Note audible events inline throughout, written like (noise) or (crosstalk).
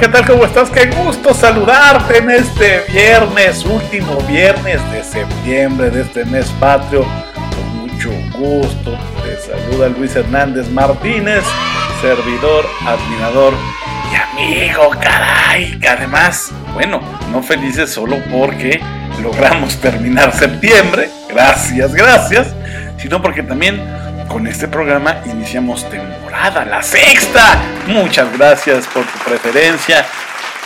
¿qué tal? ¿Cómo estás? Qué gusto saludarte en este viernes, último viernes de septiembre de este mes patrio. Con mucho gusto te saluda Luis Hernández Martínez, servidor, admirador y amigo, caray. Que además, bueno, no felices solo porque logramos terminar septiembre, gracias, gracias, sino porque también con este programa iniciamos temporada, la sexta. Muchas gracias por tu preferencia,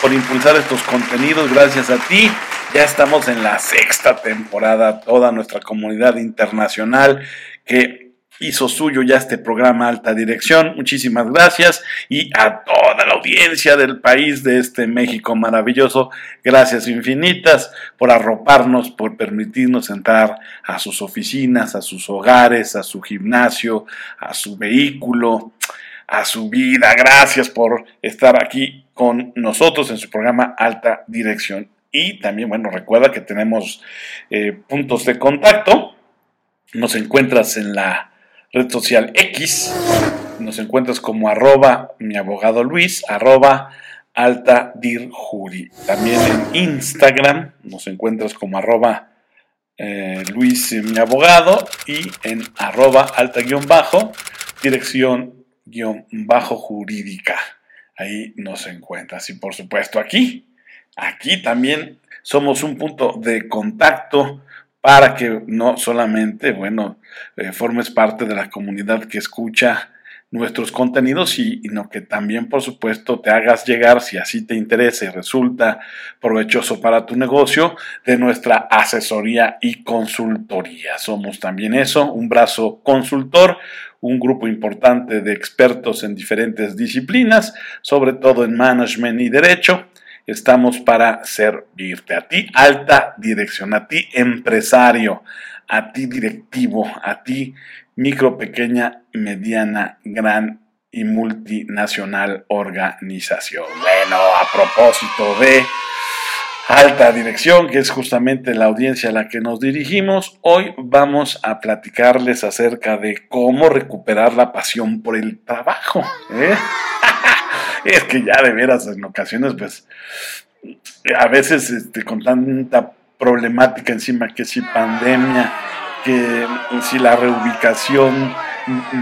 por impulsar estos contenidos, gracias a ti. Ya estamos en la sexta temporada, toda nuestra comunidad internacional que hizo suyo ya este programa Alta Dirección. Muchísimas gracias y a toda la audiencia del país de este México maravilloso, gracias infinitas por arroparnos, por permitirnos entrar a sus oficinas, a sus hogares, a su gimnasio, a su vehículo, a su vida. Gracias por estar aquí con nosotros en su programa Alta Dirección. Y también, bueno, recuerda que tenemos eh, puntos de contacto. Nos encuentras en la red social X. Nos encuentras como arroba mi abogado Luis, arroba alta dir También en Instagram nos encuentras como arroba eh, Luis mi abogado y en arroba alta guion bajo dirección guion bajo jurídica. Ahí nos encuentras. Y por supuesto aquí, aquí también somos un punto de contacto para que no solamente, bueno, eh, formes parte de la comunidad que escucha nuestros contenidos, sino que también, por supuesto, te hagas llegar, si así te interesa y resulta provechoso para tu negocio, de nuestra asesoría y consultoría. Somos también eso, un brazo consultor, un grupo importante de expertos en diferentes disciplinas, sobre todo en management y derecho, estamos para servirte. A ti, alta dirección, a ti, empresario, a ti, directivo, a ti, micro, pequeña, mediana, gran y multinacional organización. Bueno, a propósito de alta dirección, que es justamente la audiencia a la que nos dirigimos, hoy vamos a platicarles acerca de cómo recuperar la pasión por el trabajo. ¿eh? (laughs) es que ya de veras en ocasiones, pues, a veces este, con tanta problemática encima, que si pandemia, que si la reubicación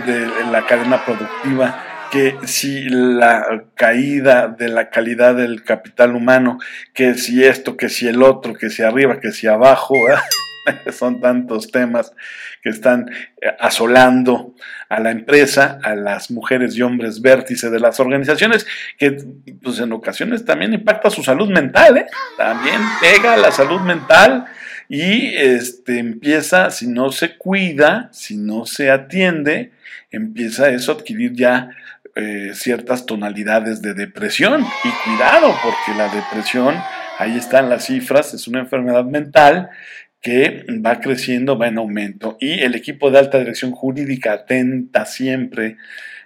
de la cadena productiva, que si la caída de la calidad del capital humano, que si esto, que si el otro, que si arriba, que si abajo. (laughs) Son tantos temas que están eh, asolando a la empresa, a las mujeres y hombres vértice de las organizaciones, que pues en ocasiones también impacta su salud mental, ¿eh? también pega la salud mental y este, empieza, si no se cuida, si no se atiende, empieza eso a adquirir ya eh, ciertas tonalidades de depresión. Y cuidado, porque la depresión, ahí están las cifras, es una enfermedad mental que va creciendo, va en aumento. Y el equipo de alta dirección jurídica atenta siempre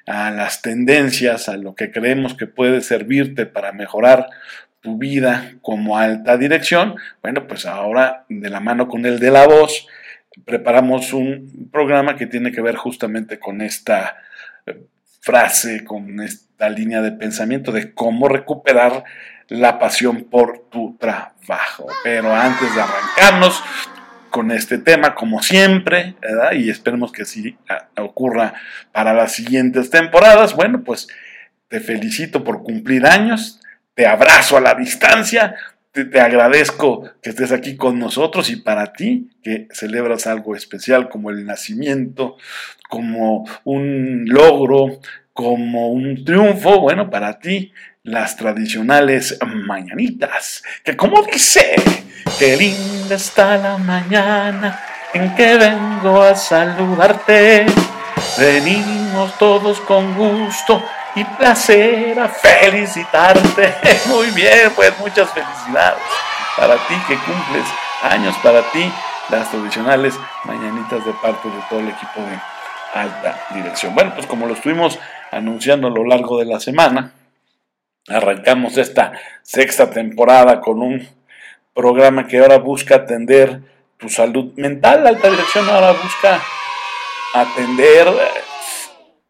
a las tendencias, a lo que creemos que puede servirte para mejorar tu vida como alta dirección. Bueno, pues ahora de la mano con el de la voz, preparamos un programa que tiene que ver justamente con esta frase, con esta línea de pensamiento de cómo recuperar la pasión por tu trabajo. Pero antes de arrancarnos con este tema, como siempre, y esperemos que así ocurra para las siguientes temporadas, bueno, pues te felicito por cumplir años, te abrazo a la distancia, te, agradezco que estés aquí con nosotros y para ti que celebras algo especial como el nacimiento, como un logro, como un triunfo, bueno, para ti las tradicionales mañanitas, que como dice, qué linda está la mañana en que vengo a saludarte. Venimos todos con gusto y placer a felicitarte. (laughs) Muy bien, pues muchas felicidades para ti que cumples años, para ti las tradicionales mañanitas de parte de todo el equipo de alta dirección. Bueno, pues como lo estuvimos anunciando a lo largo de la semana, Arrancamos esta sexta temporada con un programa que ahora busca atender tu salud mental. Alta dirección ahora busca atender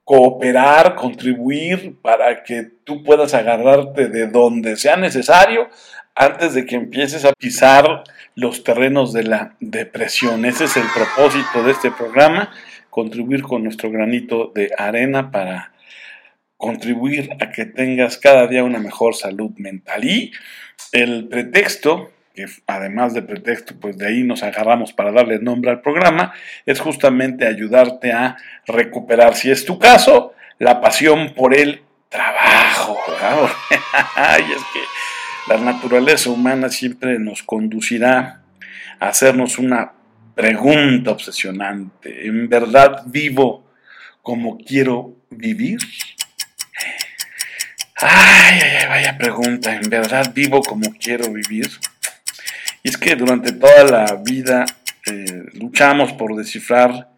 cooperar, contribuir para que tú puedas agarrarte de donde sea necesario antes de que empieces a pisar los terrenos de la depresión. Ese es el propósito de este programa, contribuir con nuestro granito de arena para contribuir a que tengas cada día una mejor salud mental. Y el pretexto, que además de pretexto, pues de ahí nos agarramos para darle nombre al programa, es justamente ayudarte a recuperar, si es tu caso, la pasión por el trabajo. (laughs) y es que la naturaleza humana siempre nos conducirá a hacernos una pregunta obsesionante. ¿En verdad vivo como quiero vivir? Ay, ay, ay, vaya pregunta. ¿En verdad vivo como quiero vivir? Y es que durante toda la vida eh, luchamos por descifrar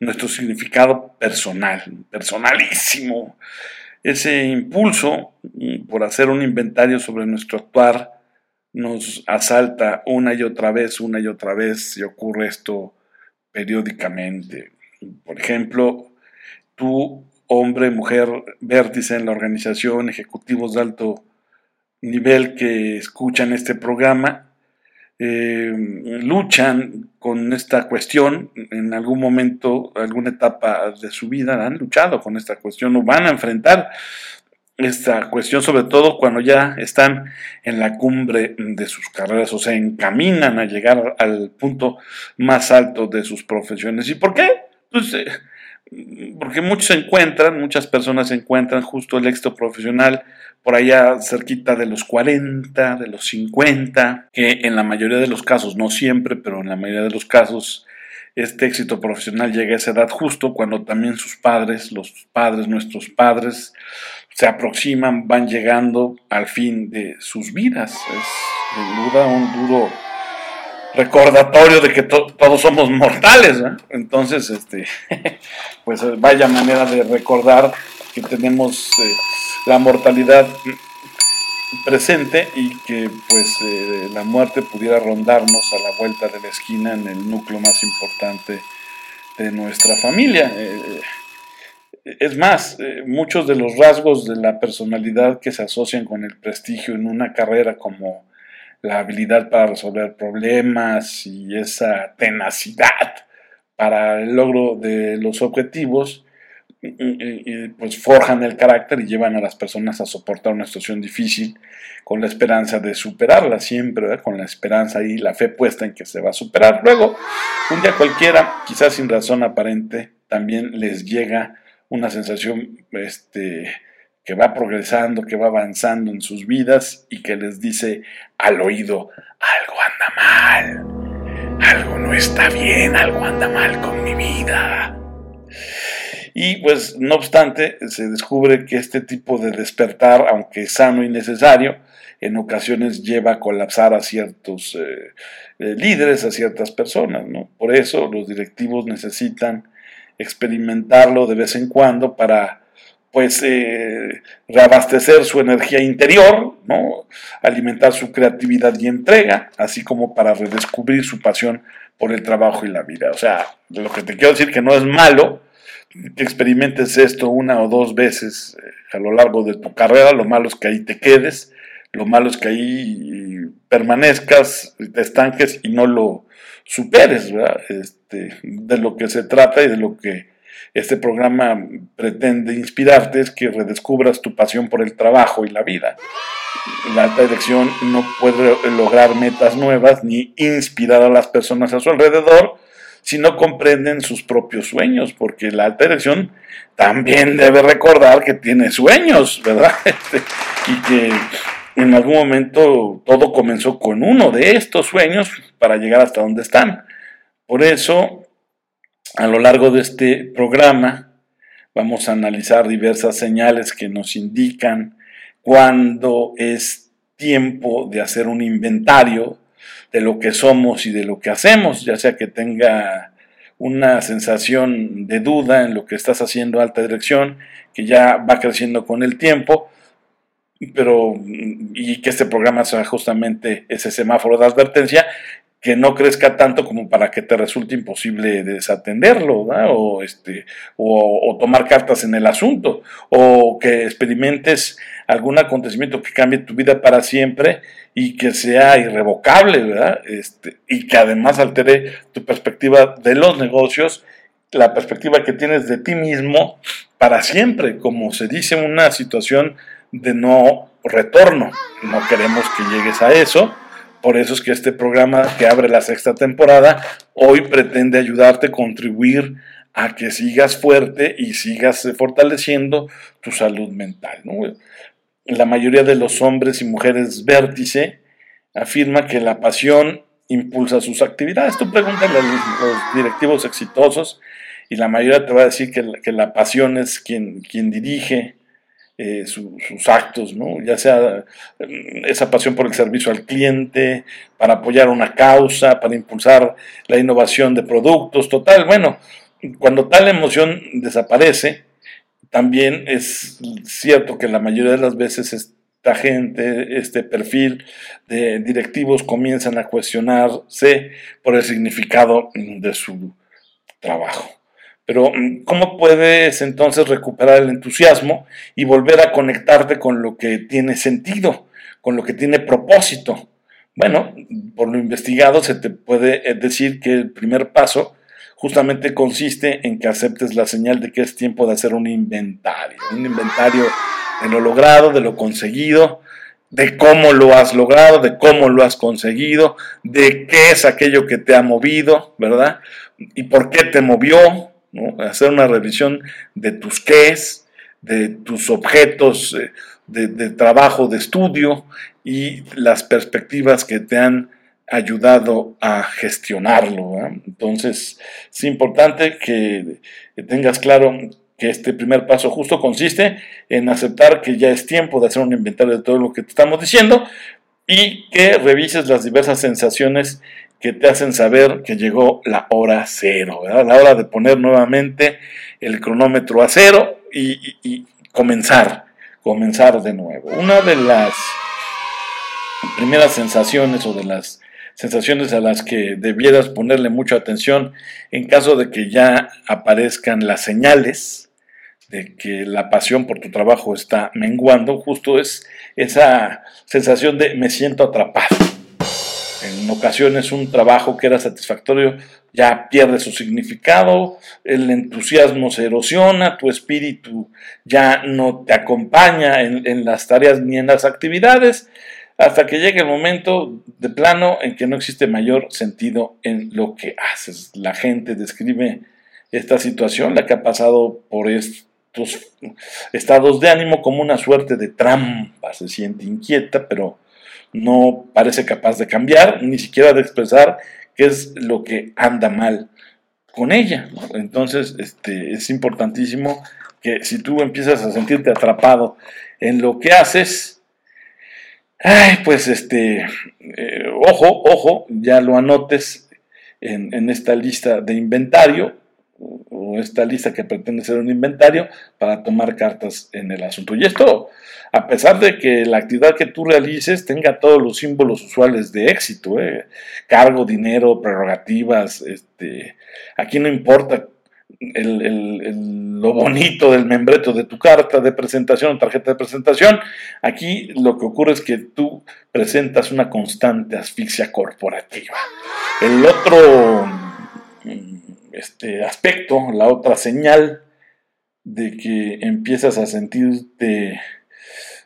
nuestro significado personal, personalísimo, ese impulso mm, por hacer un inventario sobre nuestro actuar nos asalta una y otra vez, una y otra vez, y ocurre esto periódicamente. Por ejemplo, tú, hombre, mujer, vértice en la organización, ejecutivos de alto nivel que escuchan este programa, eh, luchan con esta cuestión en algún momento, alguna etapa de su vida, han luchado con esta cuestión o van a enfrentar esta cuestión, sobre todo cuando ya están en la cumbre de sus carreras o se encaminan a llegar al punto más alto de sus profesiones. ¿Y por qué? Pues, eh, porque muchos se encuentran, muchas personas se encuentran justo el éxito profesional por allá cerquita de los 40, de los 50, que en la mayoría de los casos, no siempre, pero en la mayoría de los casos, este éxito profesional llega a esa edad justo cuando también sus padres, los padres, nuestros padres, se aproximan, van llegando al fin de sus vidas. Es sin duda un duro recordatorio de que todos somos mortales. Entonces, este, (laughs) pues vaya manera de recordar que tenemos eh, la mortalidad presente y que pues eh, la muerte pudiera rondarnos a la vuelta de la esquina en el núcleo más importante de nuestra familia. Eh, es más, muchos de los rasgos de la personalidad que se asocian con el prestigio en una carrera como la habilidad para resolver problemas y esa tenacidad para el logro de los objetivos, pues forjan el carácter y llevan a las personas a soportar una situación difícil con la esperanza de superarla siempre, con la esperanza y la fe puesta en que se va a superar. Luego, un día cualquiera, quizás sin razón aparente, también les llega una sensación este, que va progresando, que va avanzando en sus vidas y que les dice al oído, algo anda mal, algo no está bien, algo anda mal con mi vida. Y pues no obstante, se descubre que este tipo de despertar, aunque sano y necesario, en ocasiones lleva a colapsar a ciertos eh, eh, líderes, a ciertas personas. ¿no? Por eso los directivos necesitan experimentarlo de vez en cuando para pues eh, reabastecer su energía interior, ¿no? alimentar su creatividad y entrega, así como para redescubrir su pasión por el trabajo y la vida. O sea, lo que te quiero decir que no es malo que experimentes esto una o dos veces eh, a lo largo de tu carrera, lo malo es que ahí te quedes, lo malo es que ahí permanezcas, te estanques y no lo superes. Este, de lo que se trata y de lo que este programa pretende inspirarte es que redescubras tu pasión por el trabajo y la vida. La alta dirección no puede lograr metas nuevas ni inspirar a las personas a su alrededor si no comprenden sus propios sueños, porque la alta también debe recordar que tiene sueños, ¿verdad? (laughs) Este, y que en algún momento todo comenzó con uno de estos sueños para llegar hasta donde están. Por eso a lo largo de este programa vamos a analizar diversas señales que nos indican cuándo es tiempo de hacer un inventario de lo que somos y de lo que hacemos, ya sea que tenga una sensación de duda en lo que estás haciendo alta dirección, que ya va creciendo con el tiempo, pero y que este programa sea justamente ese semáforo de advertencia que no crezca tanto como para que te resulte imposible desatenderlo, o, este, o, tomar cartas en el asunto, o que experimentes algún acontecimiento que cambie tu vida para siempre y que sea irrevocable, ¿verdad? Este, y que además altere tu perspectiva de los negocios, la perspectiva que tienes de ti mismo para siempre, como se dice, una situación de no retorno. No queremos que llegues a eso por eso es que este programa que abre la sexta temporada hoy pretende ayudarte, contribuir a que sigas fuerte y sigas fortaleciendo tu salud mental. La mayoría de los hombres y mujeres vértice afirma que la pasión impulsa sus actividades. Tú pregúntale a los, directivos exitosos y la mayoría te va a decir que la, que la pasión es quien, quien dirige eh, sus actos, ¿no? ya sea mm, esa pasión por el servicio al cliente, para apoyar una causa, para impulsar la innovación de productos, total, bueno, cuando tal emoción desaparece, también es cierto que la mayoría de las veces esta gente, este perfil de directivos comienzan a cuestionarse por el significado de su trabajo. Pero mm, ¿cómo puedes entonces recuperar el entusiasmo y volver a conectarte con lo que tiene sentido, con lo que tiene propósito? Bueno, por lo investigado se te puede eh, decir que el primer paso justamente consiste en que aceptes la señal de que es tiempo de hacer un inventario, un inventario de lo logrado, de lo conseguido, de cómo lo has logrado, de cómo lo has conseguido, de qué es aquello que te ha movido, ¿verdad? Y por qué te movió, Hacer una revisión de tus qués, de tus objetos eh, de, trabajo, de estudio y las perspectivas que te han ayudado a gestionarlo. Entonces, es importante que tengas claro que este primer paso justo consiste en aceptar que ya es tiempo de hacer un inventario de todo lo que te estamos diciendo y que revises las diversas sensaciones que te hacen saber que llegó la hora cero, la hora de poner nuevamente el cronómetro a cero y, comenzar, comenzar de nuevo. Una de las primeras sensaciones o de las sensaciones a las que debieras ponerle mucha atención en caso de que ya aparezcan las señales de que la pasión por tu trabajo está menguando, justo es esa sensación de me siento atrapado en ocasiones un trabajo que era satisfactorio ya pierde su significado, el entusiasmo se erosiona, tu espíritu ya no te acompaña en, las tareas ni en las actividades, hasta que llegue el momento de plano en que no existe mayor sentido en lo que haces. La gente describe esta situación, la que ha pasado por estos estados de ánimo como una suerte de trampa, se siente inquieta, pero no parece capaz de cambiar, ni siquiera de expresar qué es lo que anda mal con ella. Entonces, este, es importantísimo que si tú empiezas a sentirte atrapado en lo que haces, ay, pues este, eh, ojo, ojo, ya lo anotes en, en esta lista de inventario esta lista que pretende ser un inventario para tomar cartas en el asunto. Y esto, a pesar de que la actividad que tú realices tenga todos los símbolos usuales de éxito, ¿eh? cargo, dinero, prerrogativas, este, aquí no importa lo bonito del membreto de tu carta de presentación o tarjeta de presentación. Aquí lo que ocurre es que tú presentas una constante asfixia corporativa. El otro este aspecto, la otra señal de que empiezas a sentirte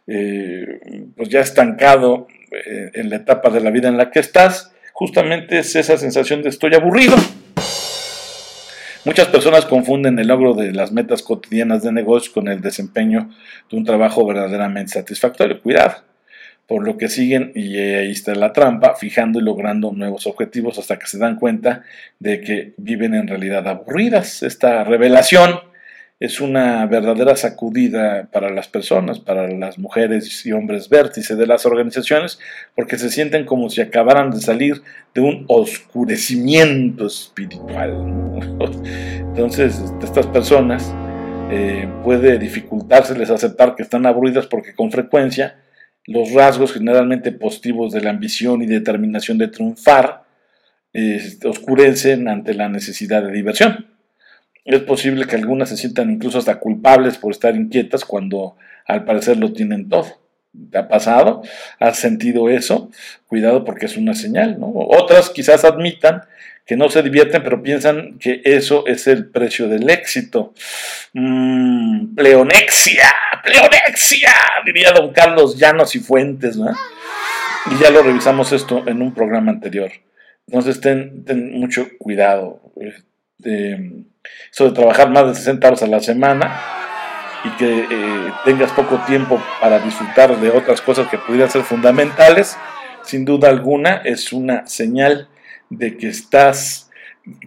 eh, pues ya estancado eh, en la etapa de la vida en la que estás, justamente es esa sensación de estoy aburrido. Muchas personas confunden el logro de las metas cotidianas de negocio con el desempeño de un trabajo verdaderamente satisfactorio. Cuidado por lo que siguen, y ahí está la trampa, fijando y logrando nuevos objetivos hasta que se dan cuenta de que viven en realidad aburridas. Esta revelación es una verdadera sacudida para las personas, para las mujeres y hombres vértice de las organizaciones, porque se sienten como si acabaran de salir de un oscurecimiento espiritual. Entonces, estas personas eh, puede dificultárseles aceptar que están aburridas porque con frecuencia los rasgos generalmente positivos de la ambición y determinación de triunfar oscurecen ante la necesidad de diversión. Es posible que algunas se sientan incluso hasta culpables por estar inquietas cuando al parecer lo tienen todo. ¿Te ha pasado? ¿Has sentido eso? Cuidado porque es una señal, ¿no? Otras quizás admitan que no se divierten, pero piensan que eso es el precio del éxito. Mm, pleonexia, pleonexia, diría don Carlos Llanos y Fuentes, ¿no? Y ya lo revisamos esto en un programa anterior. Entonces ten, mucho cuidado. Este, eso de trabajar más de 60 horas a la semana y que eh, tengas poco tiempo para disfrutar de otras cosas que pudieran ser fundamentales, sin duda alguna es una señal de que estás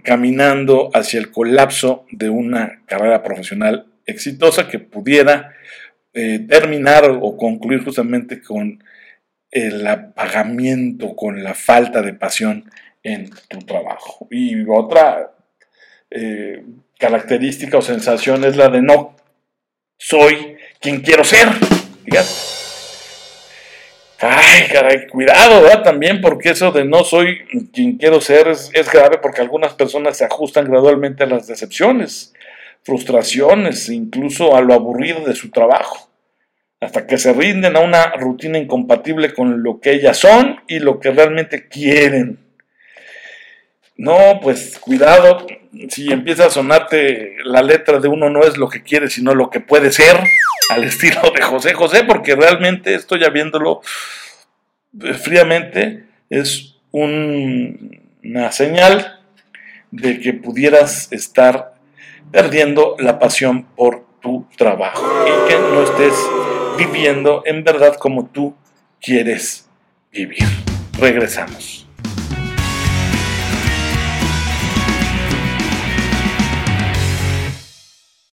caminando hacia el colapso de una carrera profesional exitosa que pudiera eh, terminar o concluir justamente con el apagamiento, con la falta de pasión en tu trabajo. Y otra eh, característica o sensación es la de no soy quien quiero ser. Ay, caray, cuidado, ¿verdad? También porque eso de no soy quien quiero ser es, es, grave porque algunas personas se ajustan gradualmente a las decepciones, frustraciones, incluso a lo aburrido de su trabajo, hasta que se rinden a una rutina incompatible con lo que ellas son y lo que realmente quieren. No, pues cuidado, si empieza a sonarte la letra de uno no es lo que quiere, sino lo que puede ser, al (laughs) estilo de José José, porque realmente esto ya viéndolo eh, fríamente es una señal de que pudieras estar perdiendo la pasión por tu trabajo y que no estés viviendo en verdad como tú quieres vivir. Regresamos.